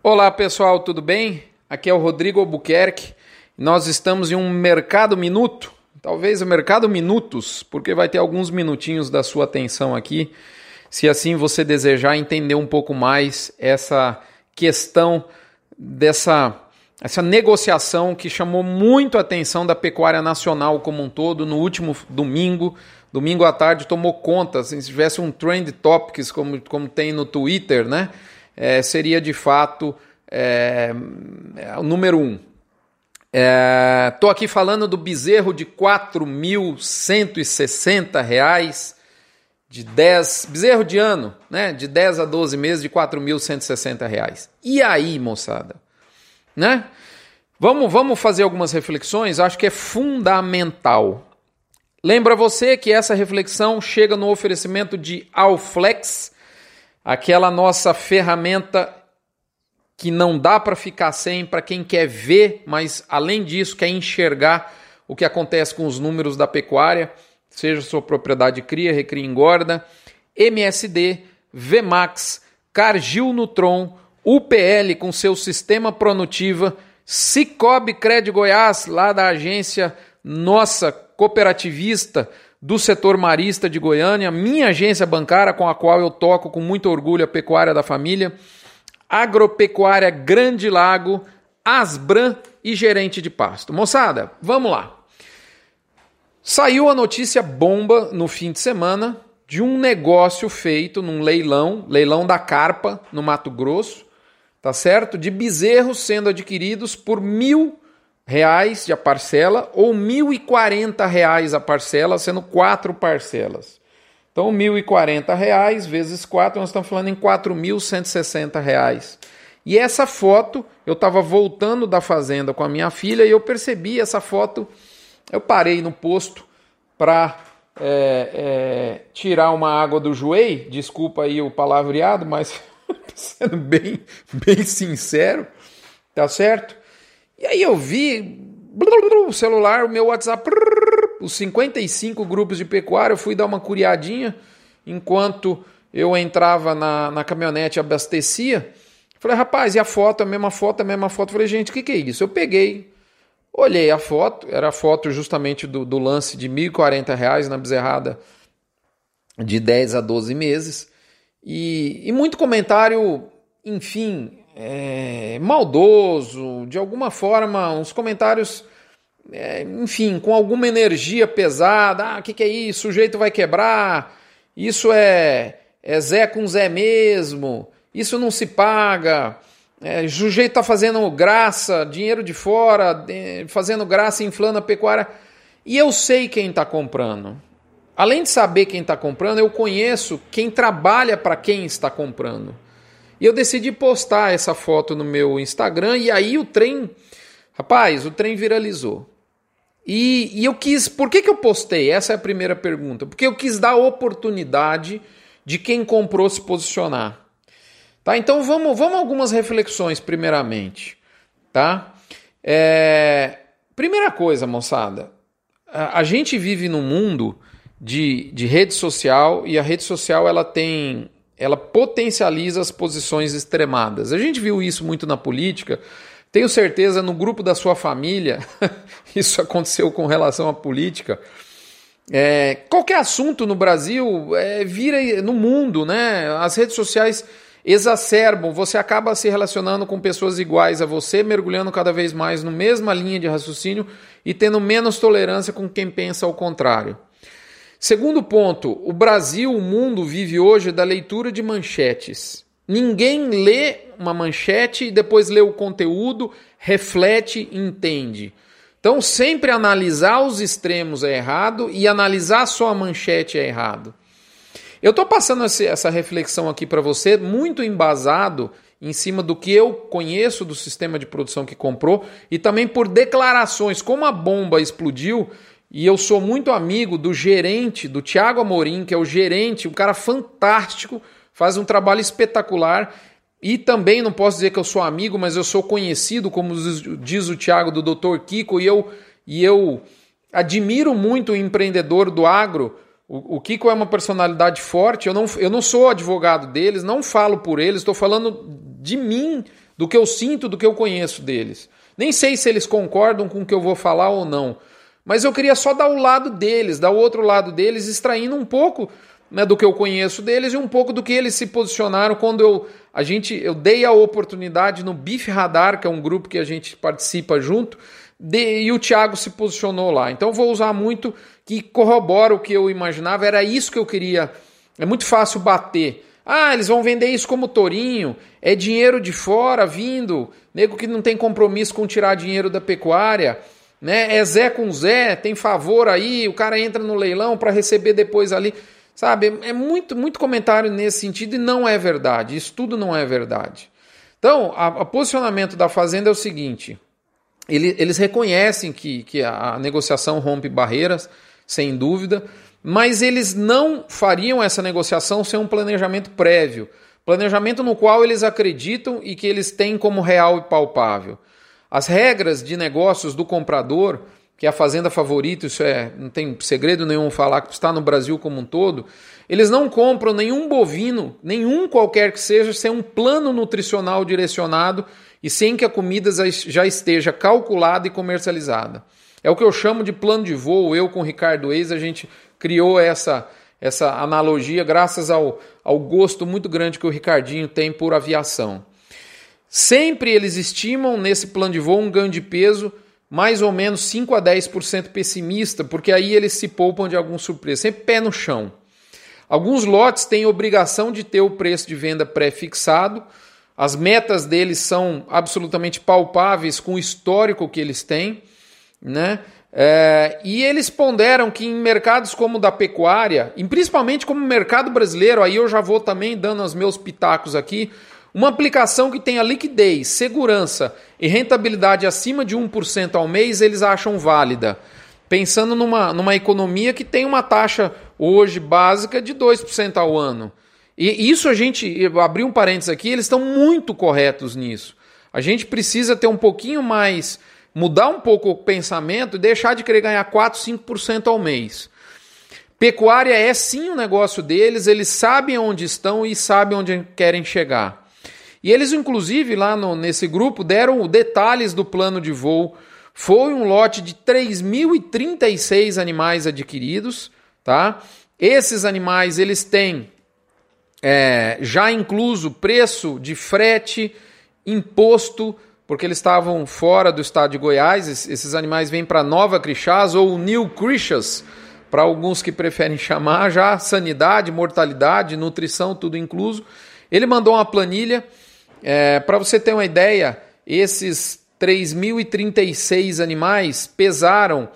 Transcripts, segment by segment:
Olá pessoal, tudo bem? Aqui é o Rodrigo Albuquerque. Nós estamos em um mercado minuto, talvez o mercado minutos, porque vai ter alguns minutinhos da sua atenção aqui, se assim você desejar entender um pouco mais essa questão dessa essa negociação que chamou muito a atenção da pecuária nacional como um todo no último domingo. Domingo à tarde tomou conta, se tivesse um trend topics como, como tem no Twitter, né? É, seria de fato é, o número um. Estou é, aqui falando do bezerro de R$ 4.160, de 10, bezerro de ano, né? De 10 a 12 meses de R$ 4.160. E aí, moçada? né? Vamos, vamos fazer algumas reflexões, acho que é fundamental. Lembra você que essa reflexão chega no oferecimento de Alflex, aquela nossa ferramenta que não dá para ficar sem para quem quer ver, mas além disso quer enxergar o que acontece com os números da pecuária, seja sua propriedade cria, recria, engorda, MSD, Vmax, Cargil Nutron, UPL com seu sistema Pronutiva, Cicobi Cred Goiás, lá da agência nossa cooperativista do setor marista de Goiânia, minha agência bancária com a qual eu toco com muito orgulho a pecuária da família, Agropecuária Grande Lago, Asbran e gerente de pasto. Moçada, vamos lá. Saiu a notícia bomba no fim de semana de um negócio feito num leilão, leilão da carpa no Mato Grosso, tá certo? De bezerros sendo adquiridos por mil reais a parcela ou e quarenta reais a parcela, sendo quatro parcelas. Então, e quarenta reais vezes quatro, nós estamos falando em e sessenta reais. E essa foto, eu estava voltando da fazenda com a minha filha e eu percebi essa foto. Eu parei no posto para é, é, tirar uma água do joelho. Desculpa aí o palavreado, mas sendo bem, bem sincero, tá certo? E aí eu vi o celular, o meu WhatsApp, os 55 grupos de pecuária, eu fui dar uma curiadinha enquanto eu entrava na, na caminhonete e abastecia. Falei, rapaz, e a foto, a mesma foto, a mesma foto. Falei, gente, o que, que é isso? Eu peguei, olhei a foto, era a foto justamente do, do lance de R$ 1.040 na bezerrada de 10 a 12 meses. E, e muito comentário, enfim, é, maldoso, de alguma forma, uns comentários, é, enfim, com alguma energia pesada. Ah, o que, que é isso? O sujeito vai quebrar. Isso é, é Zé com Zé mesmo. Isso não se paga. É, o sujeito está fazendo graça, dinheiro de fora, fazendo graça, inflando a pecuária. E eu sei quem está comprando. Além de saber quem está comprando, eu conheço quem trabalha para quem está comprando. E eu decidi postar essa foto no meu Instagram e aí o trem, rapaz, o trem viralizou. E, e eu quis, por que, que eu postei? Essa é a primeira pergunta. Porque eu quis dar oportunidade de quem comprou se posicionar. Tá? Então vamos, vamos algumas reflexões primeiramente, tá? É, primeira coisa, moçada, a, a gente vive num mundo de, de rede social e a rede social ela tem ela potencializa as posições extremadas. A gente viu isso muito na política. Tenho certeza no grupo da sua família isso aconteceu com relação à política. É, qualquer assunto no Brasil é, vira no mundo, né? As redes sociais exacerbam, você acaba se relacionando com pessoas iguais a você, mergulhando cada vez mais na mesma linha de raciocínio e tendo menos tolerância com quem pensa ao contrário. Segundo ponto, o Brasil, o mundo vive hoje da leitura de manchetes. Ninguém lê uma manchete e depois lê o conteúdo, reflete entende. Então, sempre analisar os extremos é errado e analisar só a manchete é errado. Eu estou passando essa reflexão aqui para você muito embasado em cima do que eu conheço do sistema de produção que comprou e também por declarações. Como a bomba explodiu, e eu sou muito amigo do gerente, do Tiago Amorim, que é o gerente, um cara fantástico, faz um trabalho espetacular. E também não posso dizer que eu sou amigo, mas eu sou conhecido, como diz o Tiago, do Dr. Kiko, e eu, e eu admiro muito o empreendedor do agro. O, o Kiko é uma personalidade forte, eu não, eu não sou advogado deles, não falo por eles, estou falando de mim, do que eu sinto, do que eu conheço deles. Nem sei se eles concordam com o que eu vou falar ou não, mas eu queria só dar o lado deles, dar o outro lado deles, extraindo um pouco né, do que eu conheço deles e um pouco do que eles se posicionaram quando eu a gente eu dei a oportunidade no Bif Radar, que é um grupo que a gente participa junto, de, e o Thiago se posicionou lá. Então vou usar muito que corrobora o que eu imaginava, era isso que eu queria. É muito fácil bater. Ah, eles vão vender isso como tourinho, é dinheiro de fora vindo, nego que não tem compromisso com tirar dinheiro da pecuária, né? É Zé com Zé, tem favor aí, o cara entra no leilão para receber depois ali. Sabe, é muito, muito comentário nesse sentido e não é verdade. Isso tudo não é verdade. Então, o posicionamento da Fazenda é o seguinte: ele, eles reconhecem que, que a, a negociação rompe barreiras, sem dúvida, mas eles não fariam essa negociação sem um planejamento prévio. Planejamento no qual eles acreditam e que eles têm como real e palpável. As regras de negócios do comprador que é a fazenda favorita, isso é, não tem segredo nenhum falar que está no Brasil como um todo, eles não compram nenhum bovino, nenhum qualquer que seja, sem um plano nutricional direcionado e sem que a comida já esteja calculada e comercializada. É o que eu chamo de plano de voo. Eu com o Ricardo Eis, a gente criou essa, essa analogia graças ao, ao gosto muito grande que o Ricardinho tem por aviação. Sempre eles estimam nesse plano de voo um ganho de peso mais ou menos 5 a 10% pessimista, porque aí eles se poupam de algum surpresa, sempre pé no chão. Alguns lotes têm obrigação de ter o preço de venda pré-fixado, as metas deles são absolutamente palpáveis com o histórico que eles têm, né? É, e eles ponderam que em mercados como o da pecuária, e principalmente como o mercado brasileiro, aí eu já vou também dando os meus pitacos aqui, uma aplicação que tenha liquidez, segurança e rentabilidade acima de 1% ao mês, eles acham válida. Pensando numa, numa economia que tem uma taxa hoje básica de 2% ao ano. E isso a gente, abrir um parênteses aqui, eles estão muito corretos nisso. A gente precisa ter um pouquinho mais, mudar um pouco o pensamento e deixar de querer ganhar 4, 5% ao mês. Pecuária é sim o um negócio deles, eles sabem onde estão e sabem onde querem chegar. E eles, inclusive, lá no, nesse grupo, deram detalhes do plano de voo. Foi um lote de 3.036 animais adquiridos, tá? Esses animais, eles têm é, já incluso preço de frete, imposto, porque eles estavam fora do estado de Goiás. Esses animais vêm para Nova Crixás ou New Crixás, para alguns que preferem chamar, já sanidade, mortalidade, nutrição, tudo incluso. Ele mandou uma planilha é, Para você ter uma ideia, esses 3.036 animais pesaram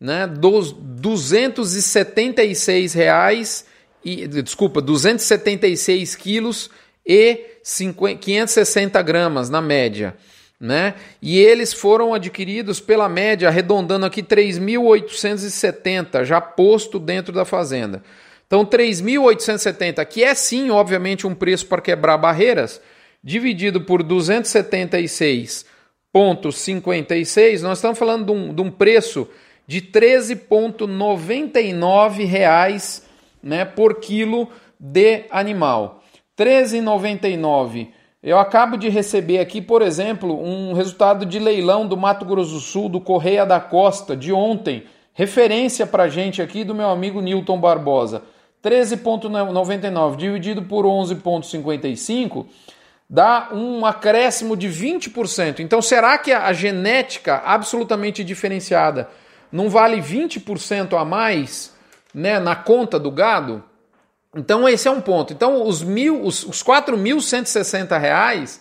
né, dos 276 reais e desculpa 276 quilos e 50, 560 gramas na média, né? E eles foram adquiridos pela média, arredondando aqui 3.870 já posto dentro da fazenda. Então 3.870, que é sim, obviamente, um preço para quebrar barreiras dividido por 276,56, nós estamos falando de um, de um preço de R$ 13,99 né, por quilo de animal. R$ 13,99. Eu acabo de receber aqui, por exemplo, um resultado de leilão do Mato Grosso do Sul, do Correia da Costa, de ontem. Referência para gente aqui do meu amigo Newton Barbosa. 13,99 dividido por 11,55 dá um acréscimo de 20%. Então, será que a genética absolutamente diferenciada não vale 20% a mais né, na conta do gado? Então, esse é um ponto. Então, os, mil, os, os 4.160 reais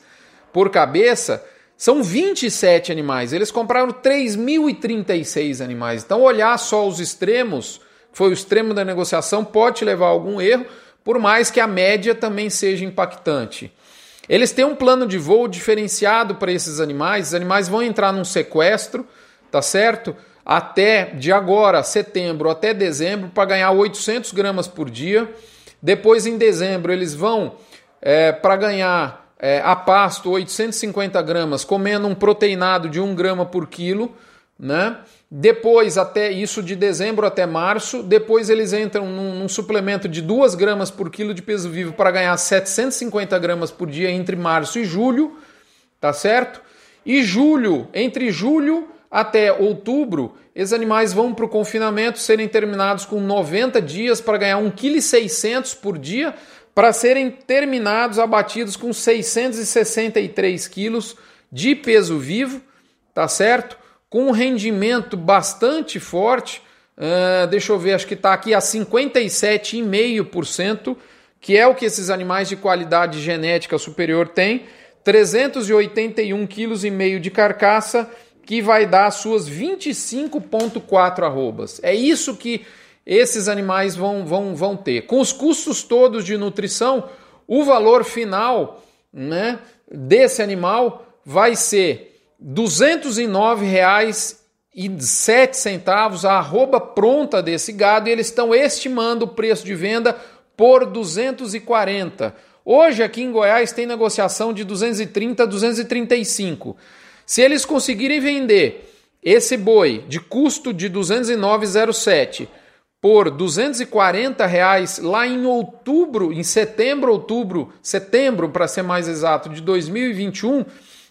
por cabeça são 27 animais. Eles compraram 3.036 animais. Então, olhar só os extremos, foi o extremo da negociação, pode levar a algum erro, por mais que a média também seja impactante. Eles têm um plano de voo diferenciado para esses animais. Os animais vão entrar num sequestro, tá certo? Até de agora, setembro até dezembro, para ganhar 800 gramas por dia. Depois, em dezembro, eles vão é, para ganhar é, a pasto 850 gramas, comendo um proteinado de 1 grama por quilo. Né? Depois, até isso de dezembro até março, depois eles entram num, num suplemento de 2 gramas por quilo de peso vivo para ganhar 750 gramas por dia entre março e julho, tá certo? E julho, entre julho até outubro, esses animais vão para o confinamento serem terminados com 90 dias para ganhar 1,6 kg por dia, para serem terminados abatidos com 663 quilos de peso vivo, tá certo? Com um rendimento bastante forte, uh, deixa eu ver, acho que está aqui a 57,5%, que é o que esses animais de qualidade genética superior têm, 381,5 kg de carcaça que vai dar suas 25,4 arrobas. É isso que esses animais vão, vão, vão ter. Com os custos todos de nutrição, o valor final né, desse animal vai ser R$ 209,07 a arroba pronta desse gado e eles estão estimando o preço de venda por 240. Hoje aqui em Goiás tem negociação de 230 a 235. Se eles conseguirem vender esse boi de custo de 209,07 por 240 reais lá em outubro, em setembro, outubro, setembro para ser mais exato, de 2021,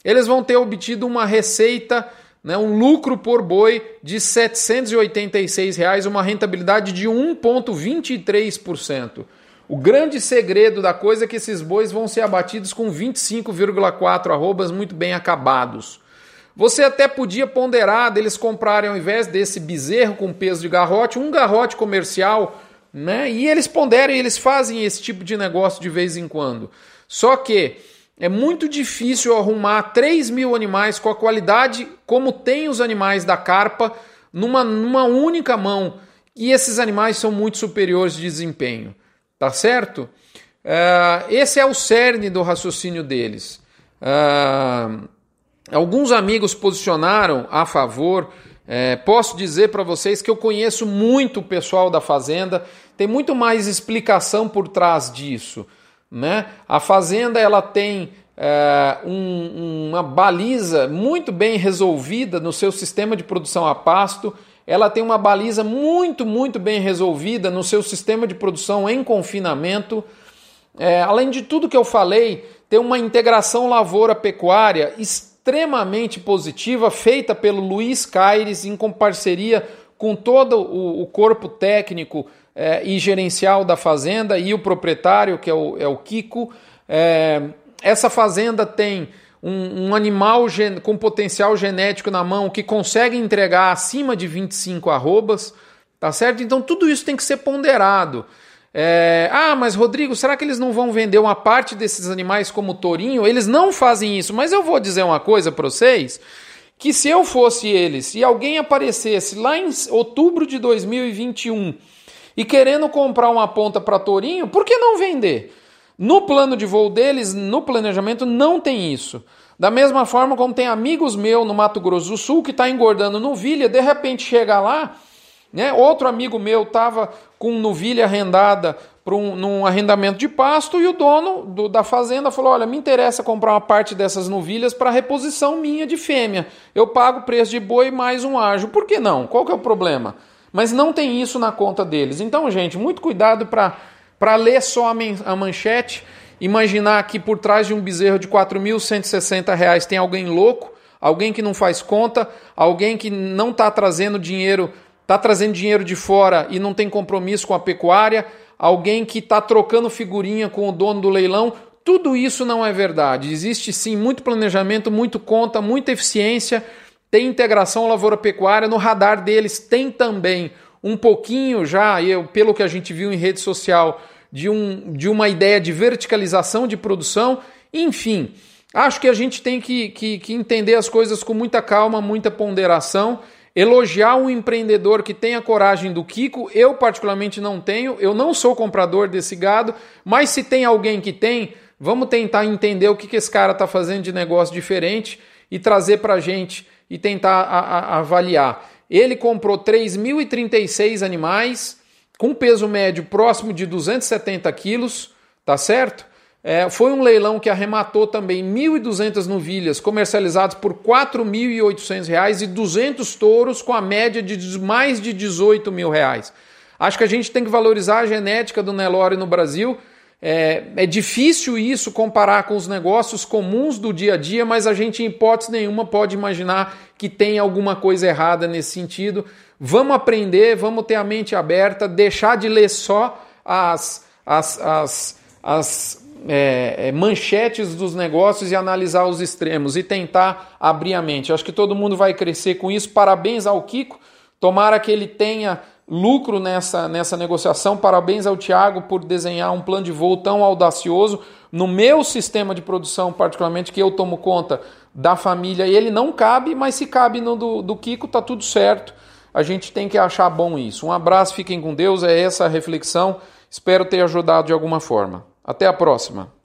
eles vão ter obtido uma receita, né, um lucro por boi de 786 reais, uma rentabilidade de 1,23%. O grande segredo da coisa é que esses bois vão ser abatidos com 25,4 arrobas muito bem acabados. Você até podia ponderar deles comprarem ao invés desse bezerro com peso de garrote, um garrote comercial, né? E eles ponderam eles fazem esse tipo de negócio de vez em quando. Só que é muito difícil arrumar 3 mil animais com a qualidade como tem os animais da carpa numa, numa única mão. E esses animais são muito superiores de desempenho. Tá certo? Uh, esse é o cerne do raciocínio deles. Uh, Alguns amigos posicionaram a favor. É, posso dizer para vocês que eu conheço muito o pessoal da Fazenda, tem muito mais explicação por trás disso. Né? A Fazenda ela tem é, um, uma baliza muito bem resolvida no seu sistema de produção a pasto, ela tem uma baliza muito, muito bem resolvida no seu sistema de produção em confinamento. É, além de tudo que eu falei, tem uma integração lavoura-pecuária extremamente positiva, feita pelo Luiz Caires em parceria com todo o, o corpo técnico é, e gerencial da fazenda e o proprietário, que é o, é o Kiko. É, essa fazenda tem um, um animal com potencial genético na mão que consegue entregar acima de 25 arrobas, tá certo? Então tudo isso tem que ser ponderado. É, ah, mas Rodrigo, será que eles não vão vender uma parte desses animais como tourinho? Eles não fazem isso, mas eu vou dizer uma coisa para vocês: que se eu fosse eles e alguém aparecesse lá em outubro de 2021 e querendo comprar uma ponta para tourinho, por que não vender? No plano de voo deles, no planejamento, não tem isso. Da mesma forma como tem amigos meus no Mato Grosso do Sul que está engordando novilha, de repente chega lá né? Outro amigo meu estava com novilha arrendada para um, num arrendamento de pasto e o dono do, da fazenda falou: Olha, me interessa comprar uma parte dessas novilhas para reposição minha de fêmea. Eu pago o preço de boi mais um ágio. Por que não? Qual que é o problema? Mas não tem isso na conta deles. Então, gente, muito cuidado para ler só a, manchete, imaginar que por trás de um bezerro de R$ 4.160 tem alguém louco, alguém que não faz conta, alguém que não está trazendo dinheiro está trazendo dinheiro de fora e não tem compromisso com a pecuária, alguém que está trocando figurinha com o dono do leilão, tudo isso não é verdade. Existe sim muito planejamento, muito conta, muita eficiência, tem integração lavoura-pecuária, no radar deles. Tem também um pouquinho já, eu, pelo que a gente viu em rede social, de, um, de uma ideia de verticalização de produção, enfim. Acho que a gente tem que, que, que entender as coisas com muita calma, muita ponderação. Elogiar um empreendedor que tem a coragem do Kiko, eu particularmente não tenho, eu não sou comprador desse gado, mas se tem alguém que tem, vamos tentar entender o que, que esse cara está fazendo de negócio diferente e trazer para a gente e tentar a, a, avaliar. Ele comprou 3.036 animais com peso médio próximo de 270 quilos, tá certo? É, foi um leilão que arrematou também 1.200 novilhas comercializadas por R$ 4.800 e 200 touros com a média de mais de 18 mil reais. Acho que a gente tem que valorizar a genética do Nelore no Brasil. É, é, difícil isso comparar com os negócios comuns do dia a dia, mas a gente, em hipótese nenhuma, pode imaginar que tem alguma coisa errada nesse sentido. Vamos aprender, vamos ter a mente aberta, deixar de ler só as, as, as, as é, é, manchetes dos negócios e analisar os extremos e tentar abrir a mente. Acho que todo mundo vai crescer com isso. Parabéns ao Kiko. Tomara que ele tenha lucro nessa, nessa negociação. Parabéns ao Tiago por desenhar um plano de voo tão audacioso. No meu sistema de produção, particularmente, que eu tomo conta da família, ele não cabe, mas se cabe no do, do Kiko, tá tudo certo. A gente tem que achar bom isso. Um abraço, fiquem com Deus. É essa a reflexão. Espero ter ajudado de alguma forma. Até a próxima!